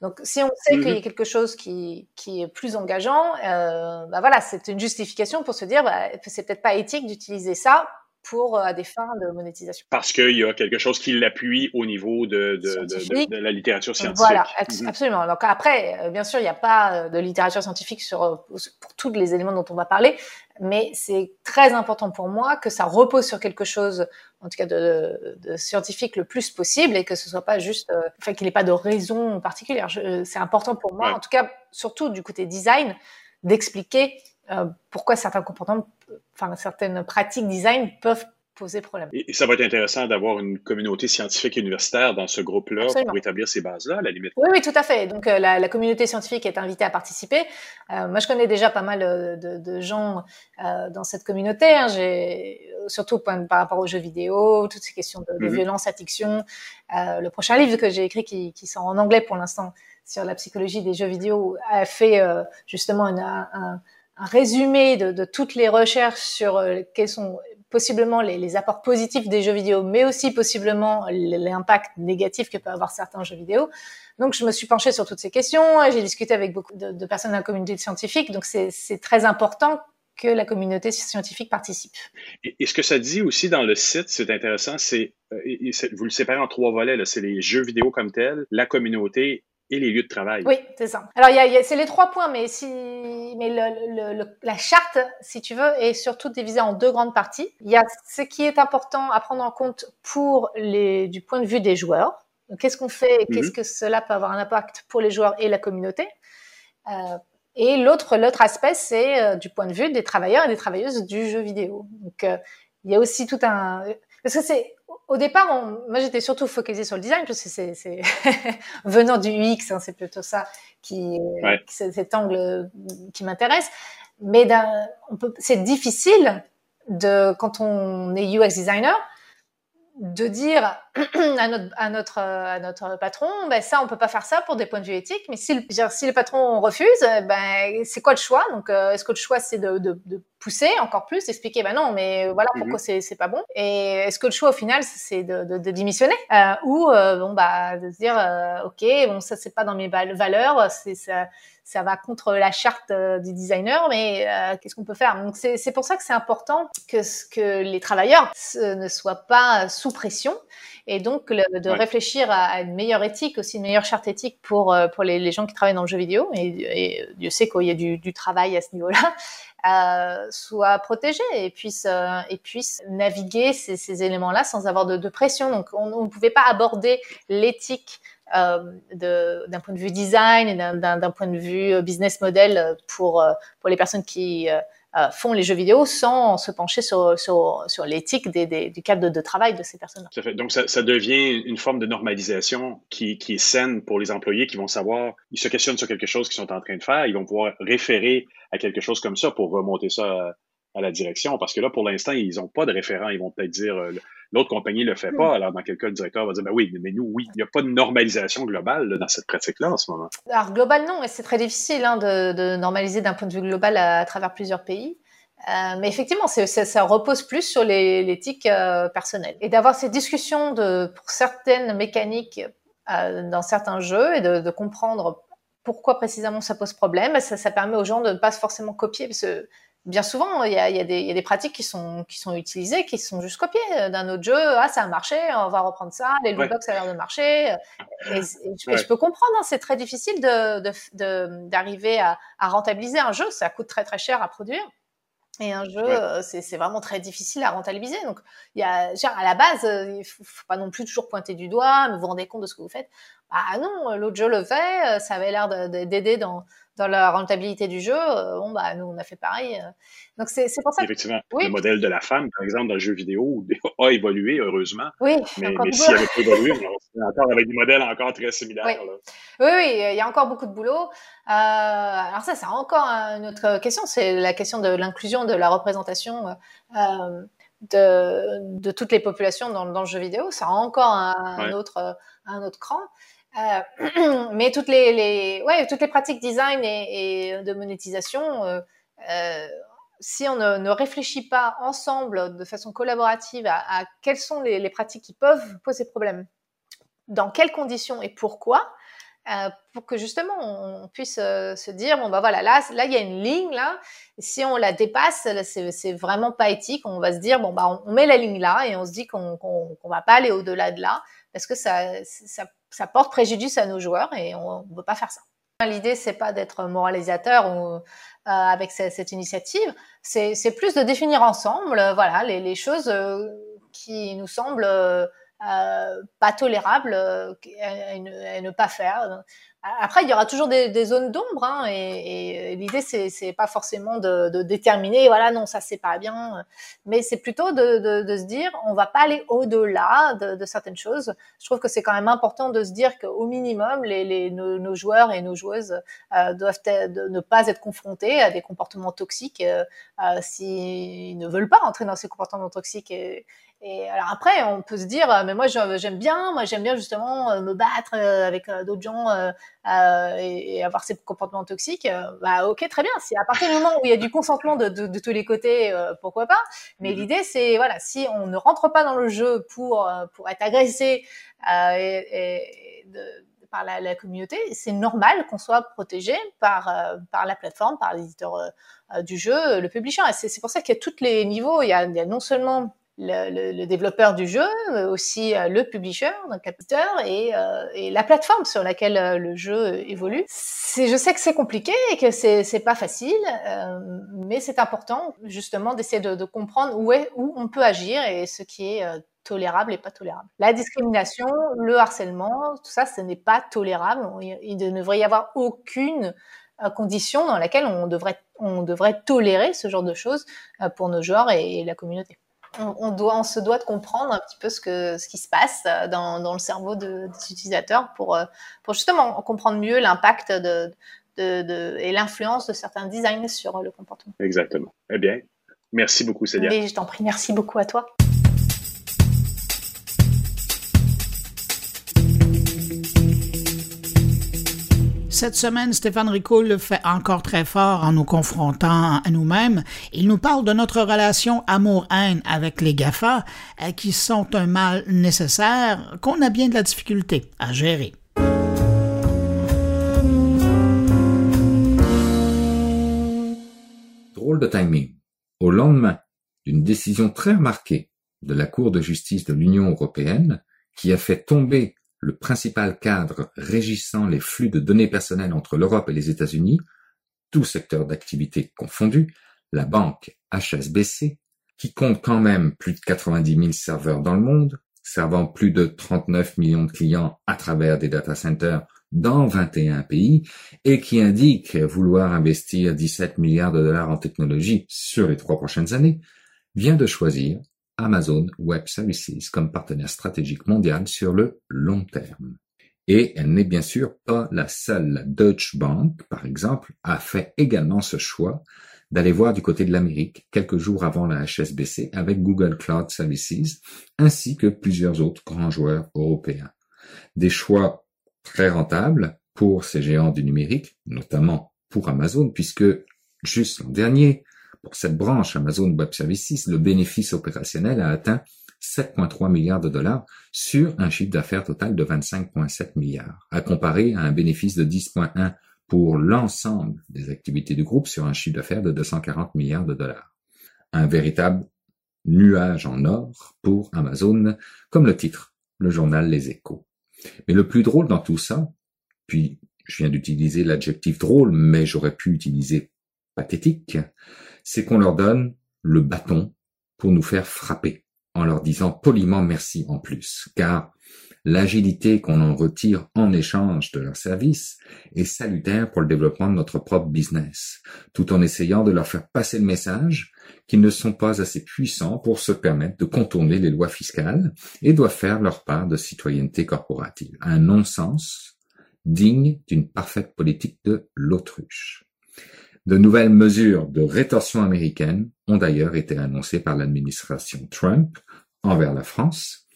Donc, si on sait qu'il y a mm-hmm. quelque chose qui, qui est plus engageant, euh, bah voilà, c'est une justification pour se dire, bah, c'est peut-être pas éthique d'utiliser ça pour euh, à des fins de monétisation. Parce qu'il y a quelque chose qui l'appuie au niveau de, de, de, de, la littérature scientifique. Voilà, mhm. absolument. Donc après, euh, bien sûr, il n'y a pas euh, de littérature scientifique sur pour tous les éléments dont on va parler, mais c'est très important pour moi que ça repose sur quelque chose, en tout cas de, scientifique le plus possible, et que ce soit pas juste, enfin qu'il n'ait pas de raison particulière. C'est important pour moi, en tout cas, surtout du côté design, d'expliquer euh, pourquoi certains comportements, enfin certaines pratiques design peuvent poser problème. Et, ça va être intéressant d'avoir une communauté scientifique et universitaire dans ce groupe-là pour établir ces bases-là, à la limite. Oui, oui, tout à fait. Donc, euh, la, communauté scientifique est invitée à participer. Euh, moi, je connais déjà pas mal de, gens dans cette communauté. Hein. J'ai surtout par rapport aux jeux vidéo, toutes ces questions de, mhm. violence, addiction. le prochain livre que j'ai écrit, qui, qui sort en anglais pour l'instant, sur la psychologie des jeux vidéo, a fait justement un un résumé de, de, toutes les recherches sur euh, quels sont possiblement les, apports positifs des jeux vidéo, mais aussi possiblement l'impact négatif que peuvent avoir certains jeux vidéo. Donc, je me suis penchée sur toutes ces questions. J'ai discuté avec beaucoup de, de, personnes dans la communauté scientifique. Donc, c'est très important que la communauté scientifique participe. Et, ce que ça dit aussi dans le site, c'est intéressant, c'est euh, vous le séparez en trois volets. C'est les jeux vidéo comme tels, la communauté et les lieux de travail. Oui, c'est ça. Alors, il y a, c'est les trois points, mais, si, mais le, le, la charte, si tu veux, est surtout divisée en deux grandes parties. Il y a ce qui est important à prendre en compte pour les, du point de vue des joueurs. Qu'est-ce qu'on fait et qu'est-ce mhm. que cela peut avoir un impact pour les joueurs et la communauté? Euh, et l'autre, l'autre aspect, c'est euh, du point de vue des travailleurs et des travailleuses du jeu vidéo. Donc, euh, il y a aussi tout un... Parce que c'est au départ, moi j'étais surtout focalisée sur le design parce que c'est venant du UX, hein, c'est plutôt ça qui, cet angle qui m'intéresse. Mais c'est difficile de quand on est UX designer de dire à notre, à notre, à notre patron, ben ça, on peut pas faire ça pour des points de vue éthiques. Mais si le, si le patron refuse, ben c'est quoi le choix? Donc, euh, est-ce que le choix c'est de, de, de, pousser encore plus, d'expliquer, ben non, mais voilà pourquoi mhm. c'est c'est pas bon? Et est-ce que le choix au final c'est de, de, de, démissionner? Euh, ou euh, bon bah de se dire, euh, ok, bon ça c'est pas dans mes valeurs, c'est ça ça va contre la charte euh, du designer, mais euh, qu'est-ce qu'on peut faire? Donc c'est pour ça que c'est important que, que les travailleurs ne soient pas sous pression et donc de réfléchir à, une meilleure éthique, aussi une meilleure charte éthique pour euh, pour les, les, gens qui travaillent dans le jeu vidéo. Et, et Dieu sait qu'il y a du, du, travail à ce niveau-là. Euh, soit protégés et puissent et puissent naviguer ces, ces éléments-là sans avoir de, de pression. Donc on ne pouvait pas aborder l'éthique d'un point de vue design et d'un point de vue euh, business model pour, euh, pour les personnes qui font les jeux vidéo sans se pencher sur, sur, l'éthique du cadre de, travail de ces personnes. -là. Donc, ça, devient une forme de normalisation qui, est saine pour les employés qui vont savoir, ils se questionnent sur quelque chose qu'ils sont en train de faire, ils vont pouvoir référer à quelque chose comme ça pour remonter ça à la direction. Parce que là, pour l'instant, ils n'ont pas de référent. Ils vont peut-être dire euh, l'autre compagnie le fait pas. Hmm. Alors, dans quel cas, le directeur va dire ben oui, mais nous, oui, il n'y a pas de normalisation globale dans cette pratique-là en ce moment. Alors, global, non, et c'est très difficile hein, de, de, normaliser d'un point de vue global à, travers plusieurs pays. Euh, mais effectivement, ça, ça, repose plus sur l'éthique euh, personnelle. Et d'avoir ces discussions de, pour certaines mécaniques euh, dans certains jeux et de, de, comprendre pourquoi précisément ça pose problème, ça, ça permet aux gens de ne pas forcément copier. Parce que bien souvent, il y a, y, a y a, des pratiques qui sont, qui sont utilisées, qui sont juste copiées euh, d'un autre jeu. Ah, ça a marché, on va reprendre ça. Les lootbox, ça a l'air de marcher. Et, je, peux comprendre, hein, c'est très difficile d'arriver de, à, à, rentabiliser un jeu. Ça coûte très très cher à produire. Et un jeu, euh, c'est vraiment très difficile à rentabiliser. Donc, il y a, à la base, euh, il faut, faut pas non plus toujours pointer du doigt, mais vous vous rendez compte de ce que vous faites. Ah non, l'autre jeu le fait, ça avait l'air d'aider dans dans la rentabilité du jeu, euh, bon bah nous on a fait pareil. Euh. Donc c'est pour ça. Effectivement, le modèle de la femme, par exemple, dans le jeu vidéo, a évolué heureusement. Oui. Mais, mais s'il avait pas évolué, on est encore avec des modèles encore très similaires. Oui. oui, oui, il y a encore beaucoup de boulot. Euh, alors ça, c'est encore une autre question, c'est la question de l'inclusion, de la représentation. Euh, de, de, toutes les populations dans, dans, le jeu vidéo, ça a encore un, autre, un autre cran. Euh, mais toutes les, les, ouais, toutes les pratiques design et, et de monétisation, euh, euh, si on ne, ne, réfléchit pas ensemble de façon collaborative à, à quelles sont les, les, pratiques qui peuvent poser problème, dans quelles conditions et pourquoi, euh, pour que justement on puisse euh, se dire bon bah voilà là là il y a une ligne là si on la dépasse c'est vraiment pas éthique on va se dire bon bah on, met la ligne là et on se dit qu'on qu'on qu'on va pas aller au-delà de là parce que ça, ça ça porte préjudice à nos joueurs et on ne veut pas faire ça. L'idée, c'est pas d'être moralisateur ou, euh, avec cette, initiative, c'est plus de définir ensemble, euh, voilà, les, les choses euh, qui nous semblent euh, pas tolérables à ne, pas faire. Après, il y aura toujours des, zones d'ombre, hein, et, et l'idée c'est, pas forcément de, déterminer, voilà, non, ça c'est pas bien, mais c'est plutôt de, se dire, on va pas aller au-delà de, certaines choses. Je trouve que c'est quand même important de se dire qu'au minimum, les, nos, joueurs et nos joueuses euh, doivent ne pas être confrontés à des comportements toxiques euh, euh, s'ils ne veulent pas entrer dans ces comportements toxiques. Et alors après, on peut se dire, mais moi j'aime bien, moi j'aime bien justement me battre avec d'autres gens euh, et, avoir ces comportements toxiques, euh, bah ok, très bien. Si à partir du moment où il y a du consentement de, de, de tous les côtés, euh, pourquoi pas. Mais mm-hmm. l'idée, c'est voilà, si on ne rentre pas dans le jeu pour pour être agressé et, et de, par la, la communauté, c'est normal qu'on soit protégé par par la plateforme, par l'éditeur du jeu, le publisher. Et c'est pour ça qu'il y a tous les niveaux. Il y a, il y a non seulement le, le, le, développeur du jeu, mais aussi euh, le publisher, le capteur et, euh, et, la plateforme sur laquelle euh, le jeu évolue. Je sais que c'est compliqué et que c'est pas facile, euh, mais c'est important justement d'essayer de, de, comprendre où, est, où on peut agir et ce qui est tolérable et pas tolérable. La discrimination, le harcèlement, tout ça, ce n'est pas tolérable. Il ne devrait y avoir aucune condition dans laquelle on devrait, on devrait tolérer ce genre de choses pour nos joueurs et la communauté on, doit, on se doit de comprendre un petit peu ce, que, ce qui se passe euh, dans, dans le cerveau de, des utilisateurs pour, euh, pour justement comprendre mieux l'impact de, de, de, et l'influence de certains designs sur le comportement. Exactement. Eh bien, merci beaucoup, Célia. Mais je t'en prie, merci beaucoup à toi. Cette semaine, Stéphane Rico le fait encore très fort en nous confrontant à nous-mêmes. Il nous parle de notre relation amour-haine avec les GAFA, euh, qui sont un mal nécessaire qu'on a bien de la difficulté à gérer. Drôle de timing. Au lendemain d'une décision très remarquée de la Cour de justice de l'Union européenne, qui a fait tomber le principal cadre régissant les flux de données personnelles entre l'Europe et les États-Unis, tout secteur d'activité confondu, la banque HSBC, qui compte quand même plus de 90 000 serveurs dans le monde, servant plus de 39 millions de clients à travers des data centers dans 21 pays et qui indique vouloir investir 17 milliards de dollars en technologie sur les trois prochaines années, vient de choisir Amazon Web Services comme partenaire stratégique mondial sur le long terme. Et elle n'est bien sûr pas la seule. La Deutsche Bank, par exemple, a fait également ce choix d'aller voir du côté de l'Amérique quelques jours avant la HSBC avec Google Cloud Services, ainsi que plusieurs autres grands joueurs européens. Des choix très rentables pour ces géants du numérique, notamment pour Amazon, puisque juste l'an dernier, pour cette branche Amazon Web Services, le bénéfice opérationnel a atteint 7,3 milliards de dollars sur un chiffre d'affaires total de 25,7 milliards, à comparer à un bénéfice de 10,1 pour l'ensemble des activités du groupe sur un chiffre d'affaires de 240 milliards de dollars. Un véritable nuage en or pour Amazon, comme le titre, le journal Les Échos. Mais le plus drôle dans tout ça, puis je viens d'utiliser l'adjectif drôle, mais j'aurais pu utiliser pathétique, c'est qu'on leur donne le bâton pour nous faire frapper, en leur disant poliment merci en plus. Car l'agilité qu'on en retire en échange de leurs services est salutaire pour le développement de notre propre business, tout en essayant de leur faire passer le message qu'ils ne sont pas assez puissants pour se permettre de contourner les lois fiscales et doivent faire leur part de citoyenneté corporative. Un non-sens digne d'une parfaite politique de l'autruche. De nouvelles mesures de rétorsion américaines ont d'ailleurs été annoncées par l'administration Trump envers la France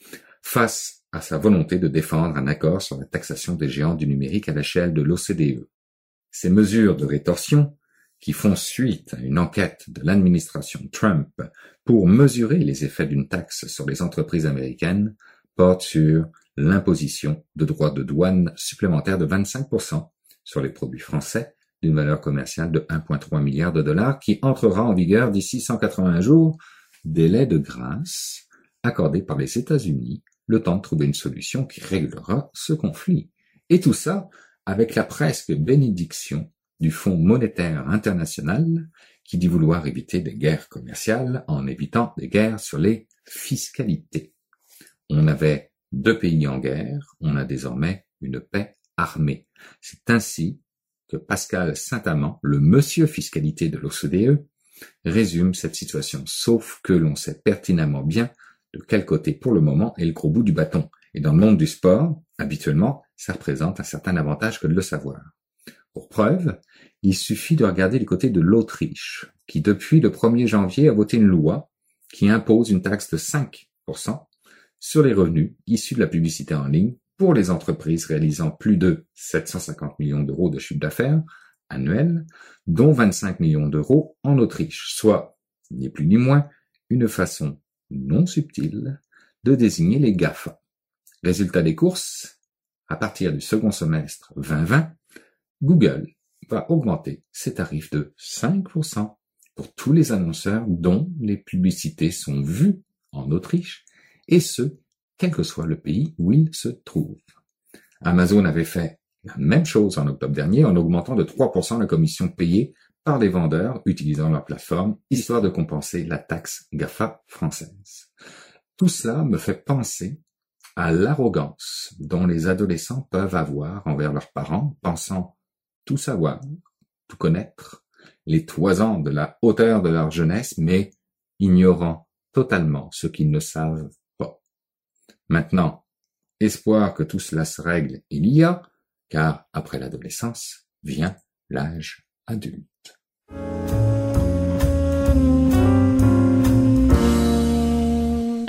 face à sa volonté de défendre un accord sur la taxation des géants du numérique à l'échelle de l'OCDE. Ces mesures de rétorsion, qui font suite à une enquête de l'administration Trump pour mesurer les effets d'une taxe sur les entreprises américaines, portent sur l'imposition de droits de douane supplémentaires de 25% sur les produits français d'une valeur commerciale de 1,3 milliard de dollars qui entrera en vigueur d'ici 180 jours, délai de grâce accordé par les États-Unis, le temps de trouver une solution qui réglera ce conflit. Et tout ça avec la presque bénédiction du Fonds monétaire international qui dit vouloir éviter des guerres commerciales en évitant des guerres sur les fiscalités. On avait deux pays en guerre, on a désormais une paix armée. C'est ainsi que Pascal Saint-Amand, le monsieur fiscalité de l'OCDE, résume cette situation, sauf que l'on sait pertinemment bien de quel côté pour le moment est le gros bout du bâton. Et dans le monde du sport, habituellement, ça représente un certain avantage que de le savoir. Pour preuve, il suffit de regarder du côté de l'Autriche, qui depuis le 1er janvier a voté une loi qui impose une taxe de 5% sur les revenus issus de la publicité en ligne pour les entreprises réalisant plus de 750 millions d'euros de chiffre d'affaires annuel, dont 25 millions d'euros en Autriche, soit, ni plus ni moins, une façon non subtile de désigner les GAFA. Résultat des courses, à partir du second semestre 2020, Google va augmenter ses tarifs de 5% pour tous les annonceurs dont les publicités sont vues en Autriche, et ce, quel que soit le pays où ils se trouvent. Amazon avait fait la même chose en octobre dernier en augmentant de 3% la commission payée par les vendeurs utilisant leur plateforme, histoire de compenser la taxe GAFA française. Tout cela me fait penser à l'arrogance dont les adolescents peuvent avoir envers leurs parents, pensant tout savoir, tout connaître, les toisants de la hauteur de leur jeunesse, mais ignorant totalement ce qu'ils ne savent. Maintenant, espoir que tout cela se règle il y a, car après l'adolescence vient l'âge adulte.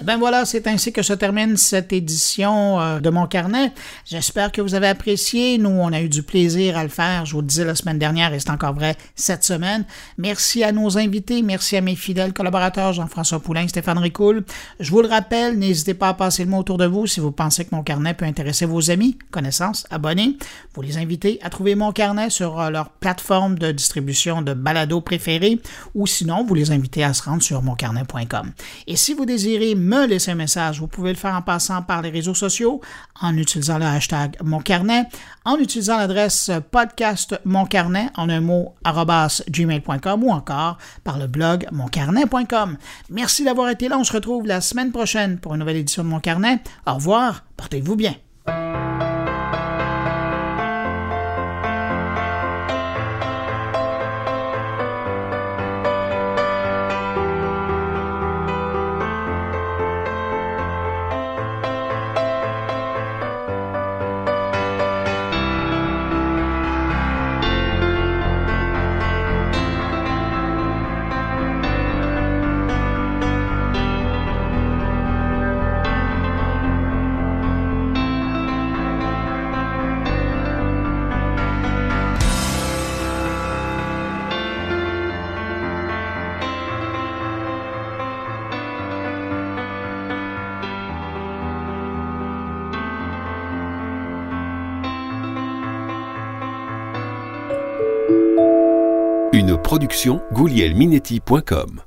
Ben voilà, c'est ainsi que se termine cette édition euh, de mon carnet. J'espère que vous avez apprécié. Nous, on a eu du plaisir à le faire. Je vous le disais la semaine dernière et c'est encore vrai cette semaine. Merci à nos invités. Merci à mes fidèles collaborateurs Jean-François Poulain, Stéphane Ricoul. Je vous le rappelle, n'hésitez pas à passer le mot autour de vous si vous pensez que mon carnet peut intéresser vos amis, connaissances, abonnés. Vous les invitez à trouver mon carnet sur euh, leur plateforme de distribution de balado préférée ou sinon, vous les invitez à se rendre sur moncarnet.com. Et si vous désirez me laisser un message. Vous pouvez le faire en passant par les réseaux sociaux, en utilisant le hashtag Mon Carnet, en utilisant l'adresse podcast Mon Carnet en un mot gmail.com ou encore par le blog moncarnet.com. Merci d'avoir été là. On se retrouve la semaine prochaine pour une nouvelle édition de Mon Carnet. Au revoir. Portez-vous bien. goulielminetti.com